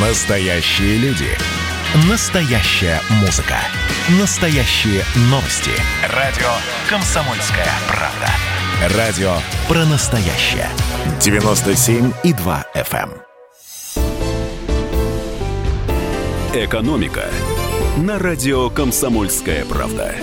Настоящие люди. Настоящая музыка. Настоящие новости. Радио «Комсомольская правда». Радио про настоящее. 97,2 FM. эм. «Экономика» на радио «Комсомольская правда».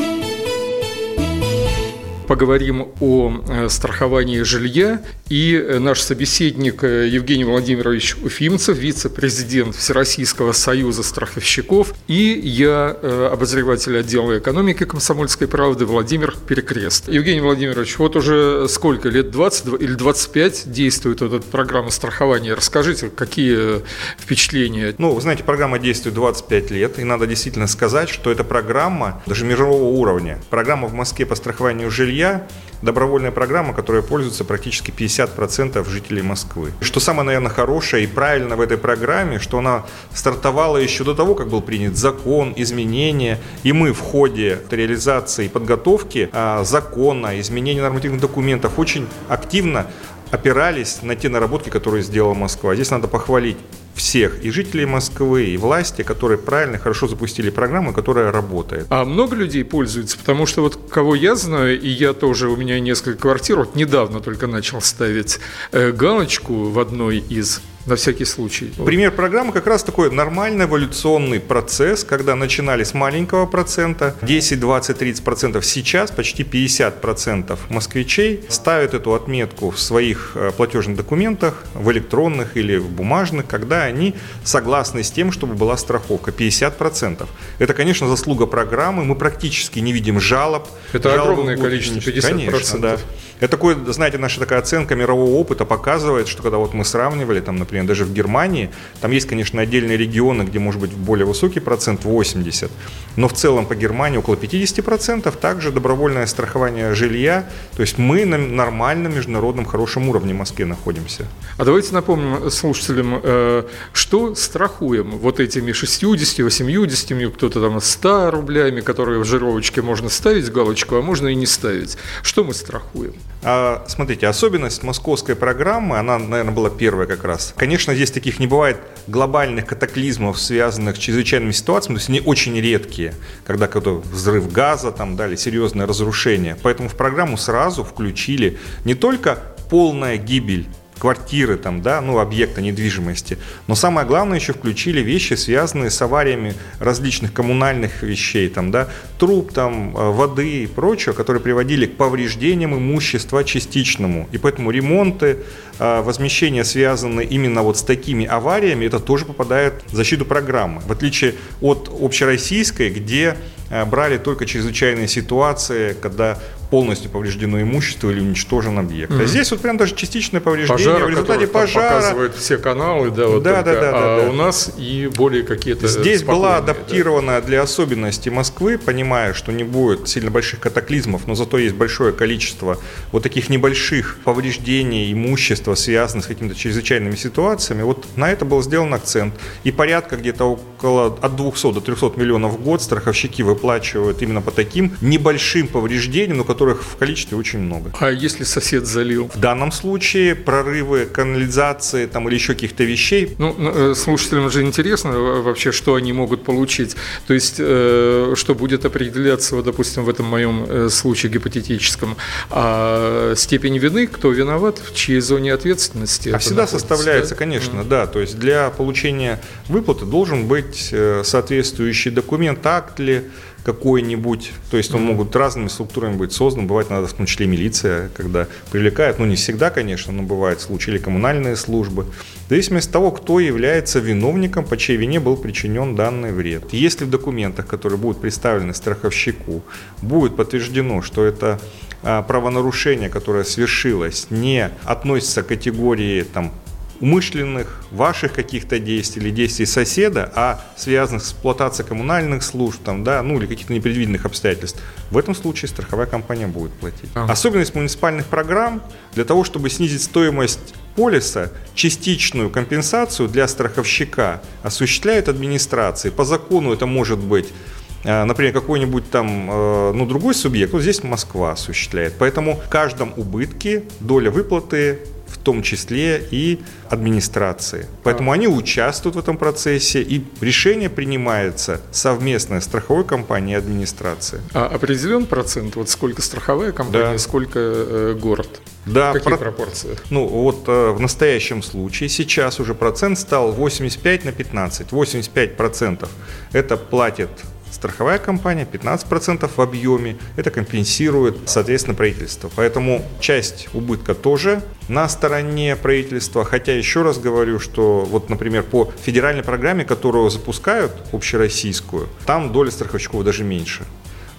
Поговорим о э, страховании жилья. И э, наш собеседник э, Евгений Владимирович Уфимцев, вице-президент Всероссийского союза страховщиков. И я, обозреватель отдела экономики «Комсомольской правды» Владимир Перекрест. Евгений Владимирович, вот уже сколько, лет 20 или 25 действует эта программа страхования? Расскажите, какие впечатления? Ну, вы знаете, программа действует 25 лет, и надо действительно сказать, что эта программа даже мирового уровня. Программа в Москве по страхованию жилья жилья добровольная программа, которая пользуется практически 50% жителей Москвы. Что самое, наверное, хорошее и правильно в этой программе, что она стартовала еще до того, как был принят закон, изменения, и мы в ходе реализации и подготовки а, закона, изменения нормативных документов очень активно опирались на те наработки, которые сделала Москва. Здесь надо похвалить всех, и жителей Москвы, и власти, которые правильно, хорошо запустили программу, которая работает. А много людей пользуются? Потому что вот кого я знаю, и я тоже, у меня несколько квартир, вот недавно только начал ставить э, галочку в одной из на всякий случай. Пример программы как раз такой нормальный эволюционный процесс, когда начинали с маленького процента, 10, 20, 30 процентов. Сейчас почти 50 процентов москвичей ставят эту отметку в своих э, платежных документах, в электронных или в бумажных, когда они согласны с тем, чтобы была страховка. 50 процентов. Это, конечно, заслуга программы. Мы практически не видим жалоб. Это Жалобы огромное количество, 50 Конечно, да. Это такой, знаете, наша такая оценка мирового опыта показывает, что когда вот мы сравнивали, там, например, даже в Германии, там есть, конечно, отдельные регионы, где может быть более высокий процент, 80, но в целом по Германии около 50%, также добровольное страхование жилья, то есть мы на нормальном международном хорошем уровне в Москве находимся. А давайте напомним слушателям, э, что страхуем вот этими 60, 80, кто-то там 100 рублями, которые в жировочке можно ставить галочку, а можно и не ставить. Что мы страхуем? А, смотрите, особенность московской программы, она, наверное, была первая как раз. Конечно, здесь таких не бывает глобальных катаклизмов, связанных с чрезвычайными ситуациями, то есть они очень редкие, когда какой-то взрыв газа, там, дали серьезное разрушение. Поэтому в программу сразу включили не только полная гибель квартиры, там, да, ну, объекта недвижимости. Но самое главное, еще включили вещи, связанные с авариями различных коммунальных вещей, там, да, труб, там, э, воды и прочего, которые приводили к повреждениям имущества частичному. И поэтому ремонты, э, возмещения, связанные именно вот с такими авариями, это тоже попадает в защиту программы. В отличие от общероссийской, где брали только чрезвычайные ситуации, когда полностью повреждено имущество или уничтожен объект. Mm-hmm. А здесь вот прям даже частичное повреждение Пожара, в результате пожара. показывает все каналы, да, вот да, да, да, а да, у нас и более какие-то Здесь была адаптирована да? для особенностей Москвы, понимая, что не будет сильно больших катаклизмов, но зато есть большое количество вот таких небольших повреждений имущества, связанных с какими-то чрезвычайными ситуациями. Вот на это был сделан акцент. И порядка где-то около от 200 до 300 миллионов в год страховщики выплачивают именно по таким небольшим повреждениям, но которых в количестве очень много. А если сосед залил? В данном случае прорывы канализации там, или еще каких-то вещей. Ну, э, слушателям же интересно вообще, что они могут получить. То есть, э, что будет определяться, вот, допустим, в этом моем э, случае гипотетическом, а степень вины, кто виноват, в чьей зоне ответственности. А всегда находится, составляется, конечно, mm. да. То есть для получения выплаты должен быть соответствующий документ, акт ли, какой-нибудь, то есть он могут разными структурами быть создан, бывает надо в том числе милиция, когда привлекает, ну не всегда, конечно, но бывают случаи, или коммунальные службы, в зависимости от того, кто является виновником, по чьей вине был причинен данный вред. Если в документах, которые будут представлены страховщику, будет подтверждено, что это а, правонарушение, которое свершилось, не относится к категории там, умышленных, ваших каких-то действий или действий соседа, а связанных с эксплуатацией коммунальных служб, там, да, ну или каких-то непредвиденных обстоятельств, в этом случае страховая компания будет платить. Ага. Особенность муниципальных программ для того, чтобы снизить стоимость полиса, частичную компенсацию для страховщика осуществляет администрация. По закону это может быть э, например, какой-нибудь там, э, ну, другой субъект, вот здесь Москва осуществляет. Поэтому в каждом убытке доля выплаты в том числе и администрации. Поэтому они участвуют в этом процессе, и решение принимается совместно страховой компанией и администрацией. А определен процент, вот сколько страховая компания, да. сколько э, город? Да, в каких про... пропорциях? Ну, вот э, в настоящем случае сейчас уже процент стал 85 на 15. 85 процентов это платит страховая компания, 15% в объеме, это компенсирует, соответственно, правительство. Поэтому часть убытка тоже на стороне правительства, хотя еще раз говорю, что вот, например, по федеральной программе, которую запускают, общероссийскую, там доля страховщиков даже меньше.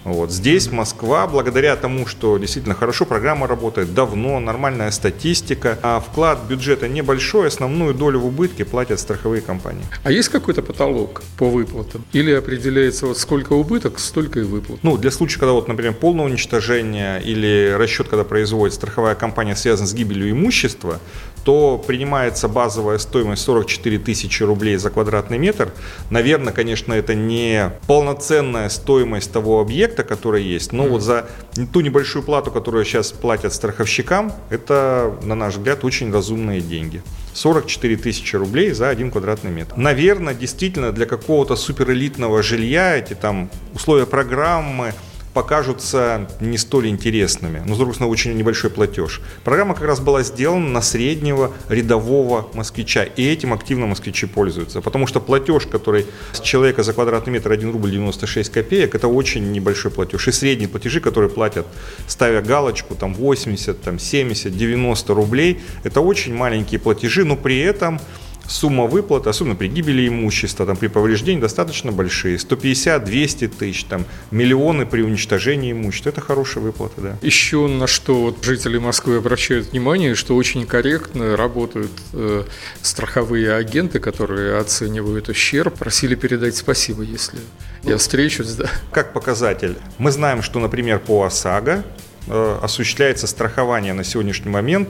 Вот. Здесь Москва, благодаря тому, что действительно хорошо программа работает, давно, нормальная статистика, а вклад бюджета небольшой, основную долю в убытке платят страховые компании. А есть какой-то потолок по выплатам? Или определяется вот сколько убыток, столько и выплат? Ну, для случая, когда вот, например, полное уничтожение или расчет, когда производит страховая компания, связан с гибелью имущества, то принимается базовая стоимость 44 тысячи рублей за квадратный метр. Наверное, конечно, это не полноценная стоимость того объекта, который есть, но mm. вот за ту небольшую плату, которую сейчас платят страховщикам, это, на наш взгляд, очень разумные деньги. 44 тысячи рублей за один квадратный метр. Наверное, действительно для какого-то суперэлитного жилья эти там условия программы, покажутся не столь интересными. Но, с другой стороны, очень небольшой платеж. Программа как раз была сделана на среднего рядового москвича. И этим активно москвичи пользуются. Потому что платеж, который с человека за квадратный метр 1 рубль 96 копеек, это очень небольшой платеж. И средние платежи, которые платят, ставя галочку, там 80, там 70, 90 рублей, это очень маленькие платежи, но при этом сумма выплат, особенно при гибели имущества, там, при повреждении, достаточно большие. 150-200 тысяч, там, миллионы при уничтожении имущества. Это хорошая выплата, да. Еще на что вот жители Москвы обращают внимание, что очень корректно работают э, страховые агенты, которые оценивают ущерб. Просили передать спасибо, если ну, я встречусь. Да. Как показатель, мы знаем, что, например, по ОСАГО э, осуществляется страхование на сегодняшний момент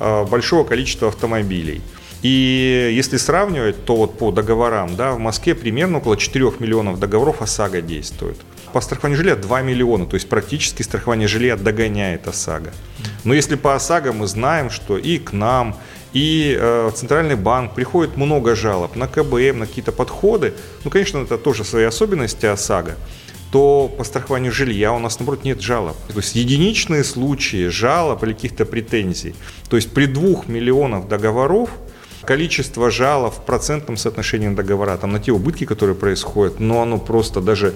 э, большого количества автомобилей – и если сравнивать, то вот по договорам, да, в Москве примерно около 4 миллионов договоров ОСАГО действует. По страхованию жилья 2 миллиона, то есть практически страхование жилья догоняет ОСАГО. Но если по ОСАГО мы знаем, что и к нам, и э, в Центральный банк приходит много жалоб на КБМ, на какие-то подходы, ну, конечно, это тоже свои особенности ОСАГО, то по страхованию жилья у нас, наоборот, нет жалоб. То есть единичные случаи жалоб или каких-то претензий. То есть при двух миллионах договоров – количество жалоб в процентном соотношении договора, там, на те убытки, которые происходят, но оно просто даже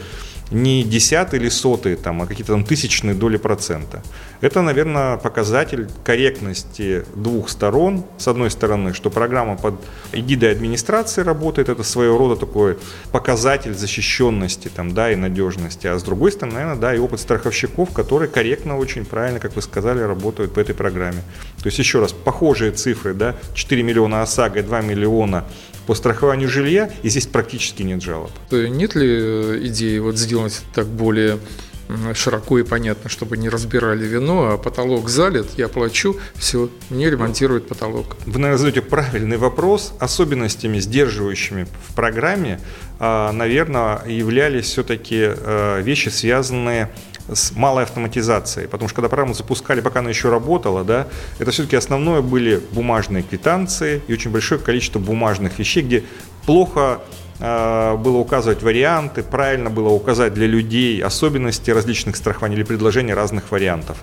не десятые или сотые, там, а какие-то там тысячные доли процента. Это, наверное, показатель корректности двух сторон. С одной стороны, что программа под эгидой администрации работает, это своего рода такой показатель защищенности там, да, и надежности. А с другой стороны, наверное, да, и опыт страховщиков, которые корректно, очень правильно, как вы сказали, работают по этой программе. То есть, еще раз, похожие цифры, да, 4 миллиона ОСАГО и 2 миллиона по страхованию жилья, и здесь практически нет жалоб. Нет ли э, идеи вот сделать так более широко и понятно, чтобы не разбирали вино, а потолок залит, я плачу, все, мне ремонтируют потолок. Вы, наверное, задаете правильный вопрос. Особенностями, сдерживающими в программе, а, наверное, являлись все-таки э, вещи, связанные с малой автоматизацией, потому что когда программу запускали, пока она еще работала, да, это все-таки основное были бумажные квитанции и очень большое количество бумажных вещей, где плохо э, было указывать варианты, правильно было указать для людей особенности различных страхований или предложения разных вариантов.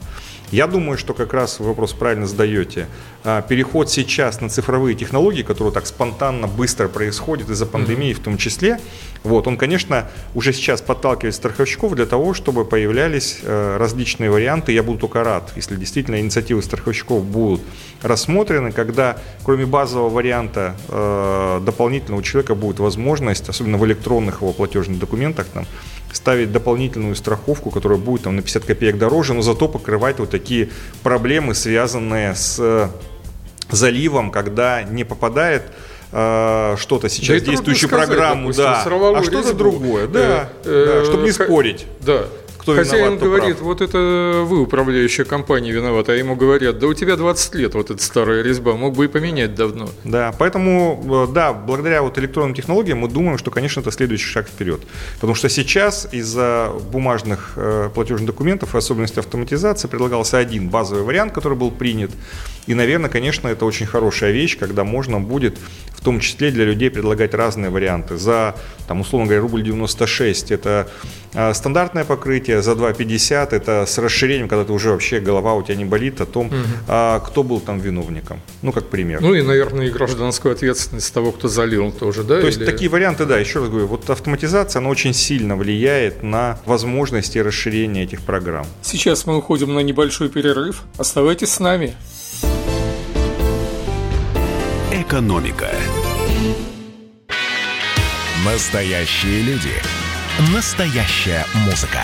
Я думаю, что как раз вы вопрос правильно задаете. А, переход сейчас на цифровые технологии, которые так спонтанно, быстро происходит из-за пандемии в том числе, вот, он, конечно, уже сейчас подталкивает страховщиков для того, чтобы появлялись э, различные варианты. Я буду только рад, если действительно инициативы страховщиков будут рассмотрены, когда кроме базового варианта э, дополнительного у человека будет возможность, особенно в электронных его платежных документах, там, ставить дополнительную страховку, которая будет там, на 50 копеек дороже, но зато покрывать вот такие проблемы, связанные с э, заливом, когда не попадает э, что-то сейчас да действующую программу, допустим, да, а что-то другое, да, э, да, чтобы не спорить. Да кто Хозяин виноват, говорит, прав. вот это вы, управляющая компания, виновата, а ему говорят, да у тебя 20 лет вот эта старая резьба, мог бы и поменять давно. Да, поэтому, э, да, благодаря вот электронным технологиям мы думаем, что, конечно, это следующий шаг вперед. Потому что сейчас из-за бумажных э, платежных документов и особенностей автоматизации предлагался один базовый вариант, который был принят, И, наверное, конечно, это очень хорошая вещь, когда можно будет в том числе для людей предлагать разные варианты. За, там, условно говоря, рубль 96 – это а, стандартное покрытие, за 2,50 – это с расширением, когда ты уже вообще голова у тебя не болит о том, угу. а, кто был там виновником. Ну, как пример. Ну и, наверное, и гражданскую ответственность того, кто залил тоже, да? То есть такие варианты, да, еще раз говорю, вот автоматизация, она очень сильно влияет на возможности расширения этих программ. Сейчас мы уходим на небольшой перерыв. Оставайтесь с нами. Экономика. Настоящие люди. Настоящая музыка.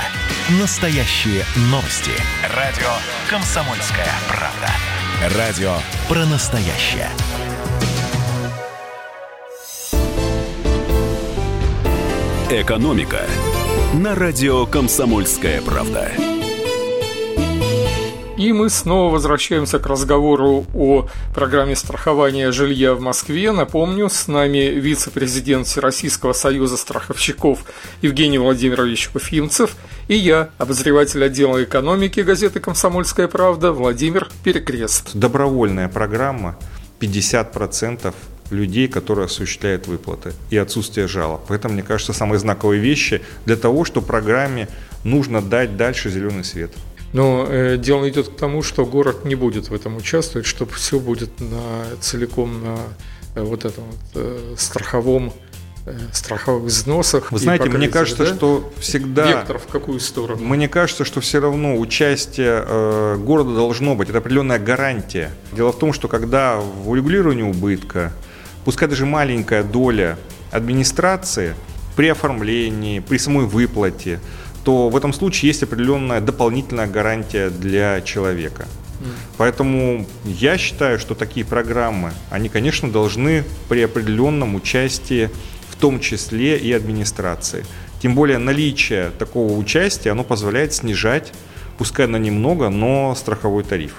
Настоящие новости. Радио «Комсомольская правда». Радио про настоящее. Экономика на радио «Комсомольская правда». И мы снова возвращаемся к разговору о программе страхования жилья в Москве. Напомню, с нами вице-президент Всероссийского союза страховщиков Евгений Владимирович Уфимцев и я, обозреватель отдела экономики газеты «Комсомольская правда» Владимир Перекрест. Добровольная программа 50% людей, которые осуществляют выплаты и отсутствие жалоб. Поэтому, мне кажется, самые знаковые вещи для того, что программе нужно дать дальше зеленый свет. Но э, дело идет к тому, что город не будет в этом участвовать, что все будет на, целиком на э, вот этом вот, э, страховом э, страховых взносах. Вы знаете, мне кажется, да? что всегда... Вектор в какую сторону? Мне кажется, что все равно участие э, города должно быть. Это определенная гарантия. Дело в том, что когда в урегулировании убытка, пускай даже маленькая доля администрации при оформлении, при самой выплате, то в этом случае есть определенная дополнительная гарантия для человека. Поэтому я считаю, что такие программы, они, конечно, должны при определенном участии, в том числе и администрации. Тем более наличие такого участия, оно позволяет снижать, пускай на немного, но страховой тариф.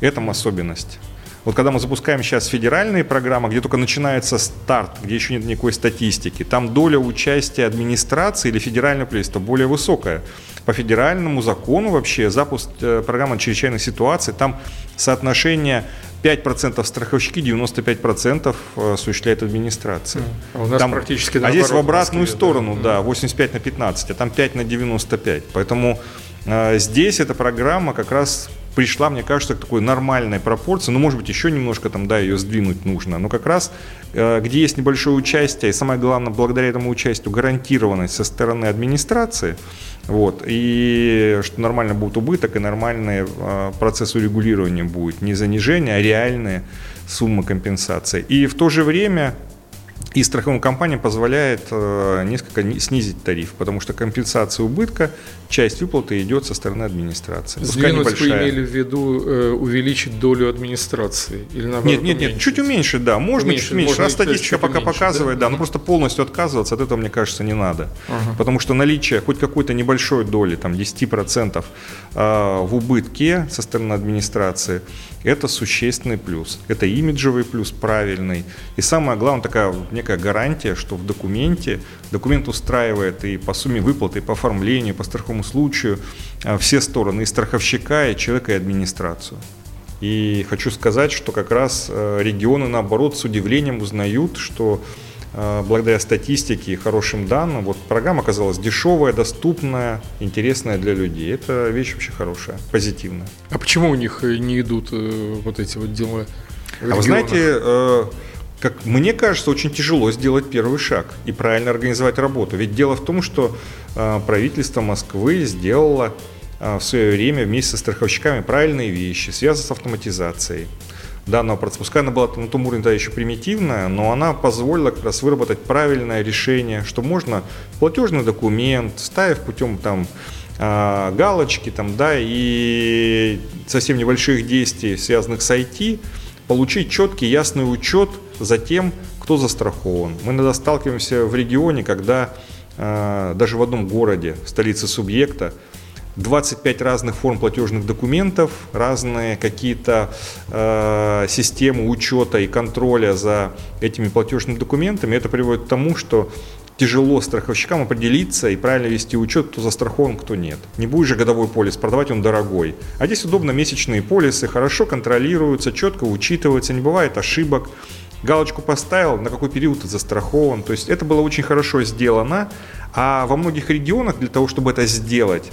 Это особенность. Вот когда мы запускаем сейчас федеральные программы, где только начинается старт, где еще нет никакой статистики, там доля участия администрации или федерального правительства более высокая. По федеральному закону вообще запуск э, программы чрезвычайной ситуации, там соотношение 5% страховщики, 95% э, осуществляет администрация. А у нас там, практически А здесь в обратную Москве, сторону, да. да, 85 на 15, а там 5 на 95. Поэтому э, здесь эта программа как раз пришла, мне кажется, к такой нормальной пропорции. Ну, может быть, еще немножко там, да, ее сдвинуть нужно. Но как раз, э, где есть небольшое участие, и самое главное, благодаря этому участию гарантированность со стороны администрации, вот, и что нормально будет убыток, и нормальный э, процесс урегулирования будет. Не занижение, а реальные суммы компенсации. И в то же время и страховым компаниям позволяет э, несколько снизить тариф, потому что компенсация убытка, часть выплаты идет со стороны администрации. Сдвинуть вы имели в виду э, увеличить долю администрации? Или наоборот, нет, нет, нет, чуть уменьшить, да, можно уменьшить, чуть меньше. Раз статистика пока уменьшить, показывает, да, да, но просто полностью отказываться от этого, мне кажется, не надо. Ага. Потому что наличие хоть какой-то небольшой доли, там 10% э, в убытке со стороны администрации, это существенный плюс. Это имиджевый плюс, правильный. И самое главное, такая некая гарантия, что в документе, документ устраивает и по сумме выплаты, и по оформлению, по страховому случаю а, все стороны, и страховщика, и человека, и администрацию. И хочу сказать, что как раз э, регионы, наоборот, с удивлением узнают, что Э, благодаря статистике и хорошим данным, вот программа оказалась дешевая, доступная, интересная для людей. Это вещь вообще хорошая, позитивная. А почему у них не идут э, вот эти вот дела? А вы знаете, э, как мне кажется, очень тяжело сделать первый шаг и правильно организовать работу. Ведь дело в том, что правительство Москвы сделало в свое время вместе со страховщиками правильные вещи, связанные с автоматизацией данного процесса. Пускай она была на том уровне да, еще примитивная, но она позволила как раз выработать правильное решение, что можно платежный документ, ставив путем там а, галочки там, да, и совсем небольших действий, связанных с IT, получить четкий, ясный учет за тем, кто застрахован. Мы иногда сталкиваемся в регионе, когда э, даже в одном городе, столице субъекта, 25 разных форм платежных документов, разные какие-то э, системы учета и контроля за этими платежными документами. Это приводит к тому, что тяжело страховщикам определиться и правильно вести учет, кто застрахован, кто нет. Не будет же годовой полис, продавать он дорогой. А здесь удобно месячные полисы, хорошо контролируются, четко учитываются, не бывает ошибок. Галочку поставил, на какой период ты застрахован. То есть это было очень хорошо сделано. А во многих регионах для того, чтобы это сделать,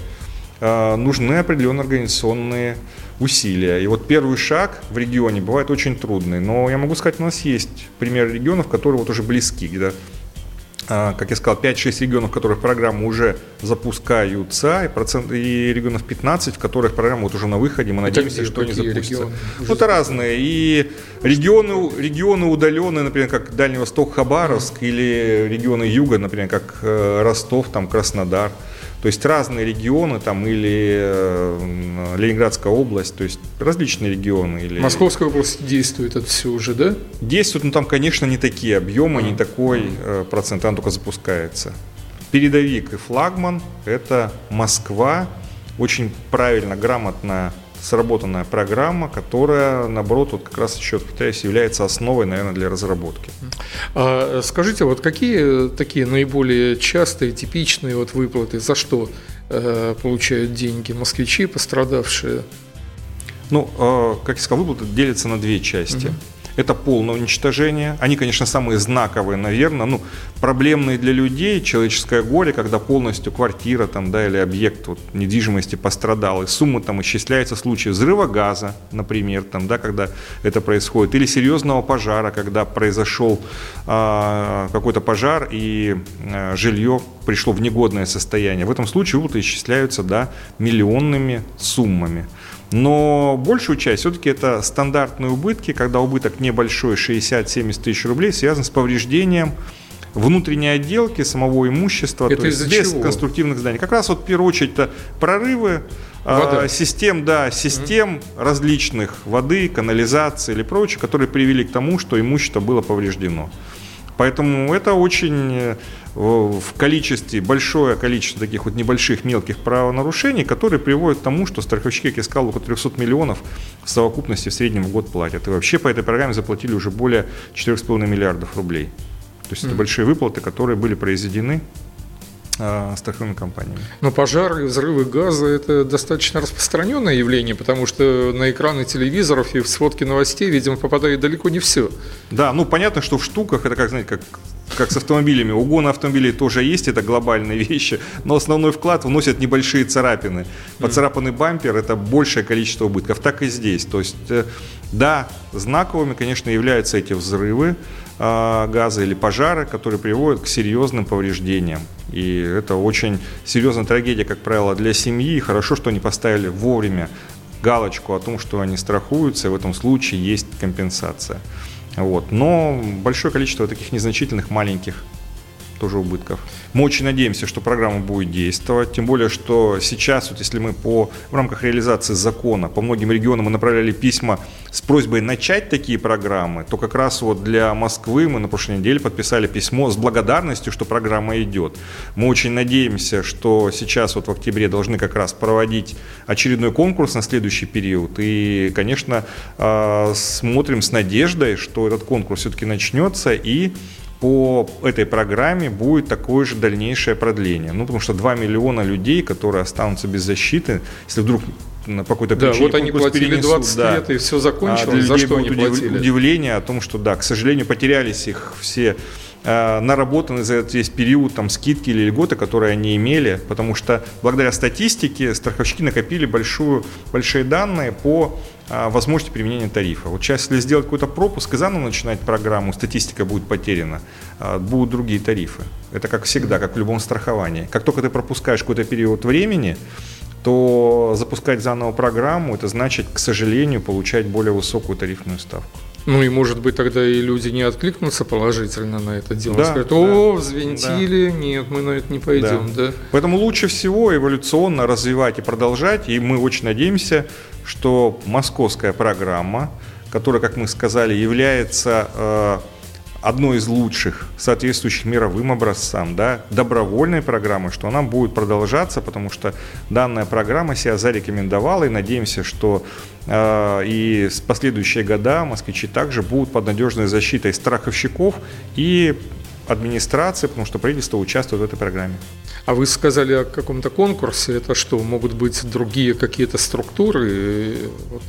э, нужны определенные организационные усилия. И вот первый шаг в регионе бывает очень трудный. Но я могу сказать, у нас есть примеры регионов, которые вот уже близки, где как я сказал, 5-6 регионов, в которых программы уже запускаются, и, процент, и регионов 15, в которых программа вот уже на выходе, мы надеемся, что они запустятся. Ну, это разные. И регионы, регионы удаленные, например, как Дальний Восток, Хабаровск, mm-hmm. или регионы Юга, например, как э, Ростов, там, Краснодар. То есть разные регионы там или э, Ленинградская область, то есть различные регионы. Или... Московская область действует это все уже, да? Действует, но там, конечно, не такие объемы, не такой э, процент, она только запускается. Передовик и флагман – это Москва, очень правильно, грамотно сработанная программа, которая, наоборот, вот как раз еще, повторяюсь, является основой, наверное, для разработки. А скажите, вот какие такие наиболее частые, типичные вот выплаты, за что э, получают деньги москвичи, пострадавшие? Ну, э, как я сказал, выплаты делятся на две части. Угу это полное уничтожение. Они, конечно, самые знаковые, наверное, ну, проблемные для людей, человеческое горе, когда полностью квартира там, да, или объект вот, недвижимости пострадал, и сумма там исчисляется в случае взрыва газа, например, там, да, когда это происходит, или серьезного пожара, когда произошел э, какой-то пожар и э, жилье пришло в негодное состояние. В этом случае выплаты исчисляются да, миллионными суммами. Но большую часть все-таки это стандартные убытки, когда убыток небольшой, 60-70 тысяч рублей, связан с повреждением внутренней отделки самого имущества, это то есть без чего? конструктивных зданий. Как раз вот в первую очередь это прорывы а, систем, да, систем mm-hmm. различных воды, канализации или прочее, которые привели к тому, что имущество было повреждено. Поэтому это очень э, в количестве, большое количество таких вот небольших мелких правонарушений, которые приводят к тому, что страховщики, как я сказал, около 300 миллионов в совокупности в среднем в год платят. И вообще по этой программе заплатили уже более 4,5 миллиардов рублей. То есть mm. это большие выплаты, которые были произведены э, страховыми компаниями. Но пожары, взрывы газа – это достаточно распространенное явление, потому что на экраны телевизоров и в сводки новостей, видимо, попадает далеко не все. Да, ну понятно, что в штуках это как, знаете, как как с автомобилями. Угон автомобилей тоже есть, это глобальные вещи, но основной вклад вносят небольшие царапины. Поцарапанный бампер – это большее количество убытков. Так и здесь. То есть, э, да, знаковыми, конечно, являются эти взрывы э, газа или пожары, которые приводят к серьезным повреждениям. И это очень серьезная трагедия, как правило, для семьи. Хорошо, что они поставили вовремя галочку о том, что они страхуются, и в этом случае есть компенсация. Вот. Но большое количество таких незначительных маленьких тоже убытков. Мы очень надеемся, что программа будет действовать, тем более, что сейчас, вот если мы по, в рамках реализации закона по многим регионам мы направляли письма с просьбой начать такие программы, то как раз вот для Москвы мы на прошлой неделе подписали письмо с благодарностью, что программа идет. Мы очень надеемся, что сейчас вот в октябре должны как раз проводить очередной конкурс на следующий период. И, конечно, а, смотрим с надеждой, что этот конкурс все-таки начнется и по этой программе будет такое же дальнейшее продление. Ну, потому что 2 миллиона людей, которые останутся без защиты, если вдруг по какой-то причине. Да, вот они платили перенесут, 20 да. лет, и все закончилось. А для За что они платили? Удивление о том, что, да, к сожалению, потерялись их все наработаны за этот весь период там, скидки или льготы, которые они имели, потому что благодаря статистике страховщики накопили большую, большие данные по а, возможности применения тарифа. Вот сейчас, если сделать какой-то пропуск и заново начинать программу, статистика будет потеряна, а, будут другие тарифы. Это как всегда, как в любом страховании. Как только ты пропускаешь какой-то период времени, то запускать заново программу, это значит, к сожалению, получать более высокую тарифную ставку. Ну и может быть тогда и люди не откликнутся положительно на это дело. Да, Скажут, о, да, взвинтили, да. нет, мы на это не пойдем. Да. Да. Поэтому лучше всего эволюционно развивать и продолжать. И мы очень надеемся, что московская программа, которая, как мы сказали, является э, одной из лучших, соответствующих мировым образцам, да, добровольной программы, что она будет продолжаться, потому что данная программа себя зарекомендовала, и надеемся, что э, и с последующие года москвичи также будут под надежной защитой страховщиков и администрации, потому что правительство участвует в этой программе. А вы сказали о каком-то конкурсе. Это что, могут быть другие какие-то структуры? Вот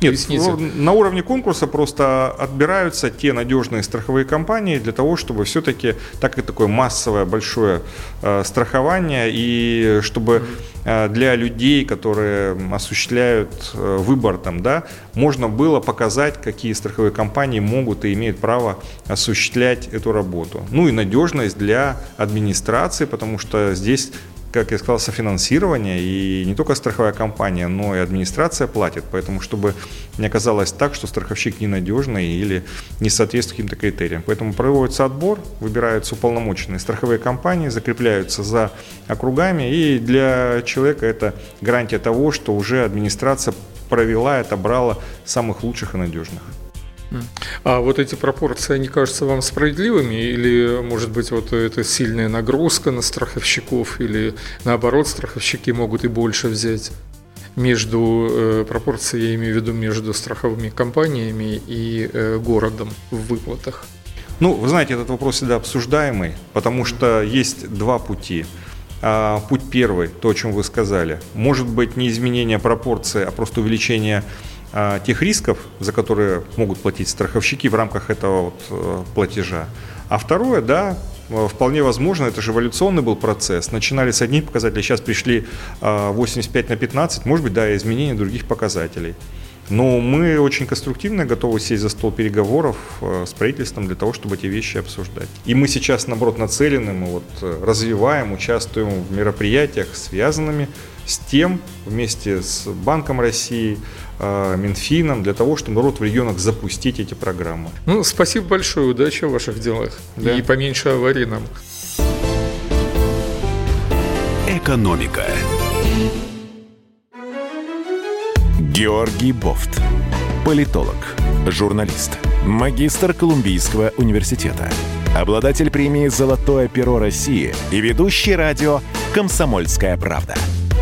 нет, Поясните. на уровне конкурса просто отбираются те надежные страховые компании для того, чтобы все-таки, так как такое массовое большое э, страхование, и чтобы э, для людей, которые осуществляют э, выбор там, да, можно было показать, какие страховые компании могут и имеют право осуществлять эту работу. Ну и надежность для администрации, потому что здесь как я сказал, софинансирование, и не только страховая компания, но и администрация платит, поэтому чтобы не оказалось так, что страховщик ненадежный или не соответствует каким-то критериям. Поэтому проводится отбор, выбираются уполномоченные страховые компании, закрепляются за округами, и для человека это гарантия того, что уже администрация провела и отобрала самых лучших и надежных. А вот эти пропорции, они кажутся вам справедливыми? Или, может быть, вот это сильная нагрузка на страховщиков? Или, наоборот, страховщики могут и больше взять? Между э, пропорцией, я имею в виду, между страховыми компаниями и э, городом в выплатах? Ну, вы знаете, этот вопрос всегда обсуждаемый, потому что есть два пути. А, путь первый, то, о чем вы сказали, может быть не изменение пропорции, а просто увеличение тех рисков, за которые могут платить страховщики в рамках этого вот э, платежа. А второе, да, э, вполне возможно, это же эволюционный был процесс. Начинали с одних показателей, сейчас пришли 85 а, на 15, может быть, да, изменение других показателей. Но мы очень конструктивно готовы сесть за стол переговоров э, с правительством для того, чтобы эти вещи обсуждать. И мы сейчас, наоборот, нацелены, мы вот развиваем, участвуем в мероприятиях, связанными с тем, вместе с Банком России, Э, Минфином для того, чтобы народ в регионах запустить эти программы. Ну, спасибо большое, удачи в ваших делах. Да. И поменьше аварий нам. Экономика. Георгий Бофт. Политолог, журналист, магистр Колумбийского университета, обладатель премии «Золотое перо России» и ведущий радио «Комсомольская правда»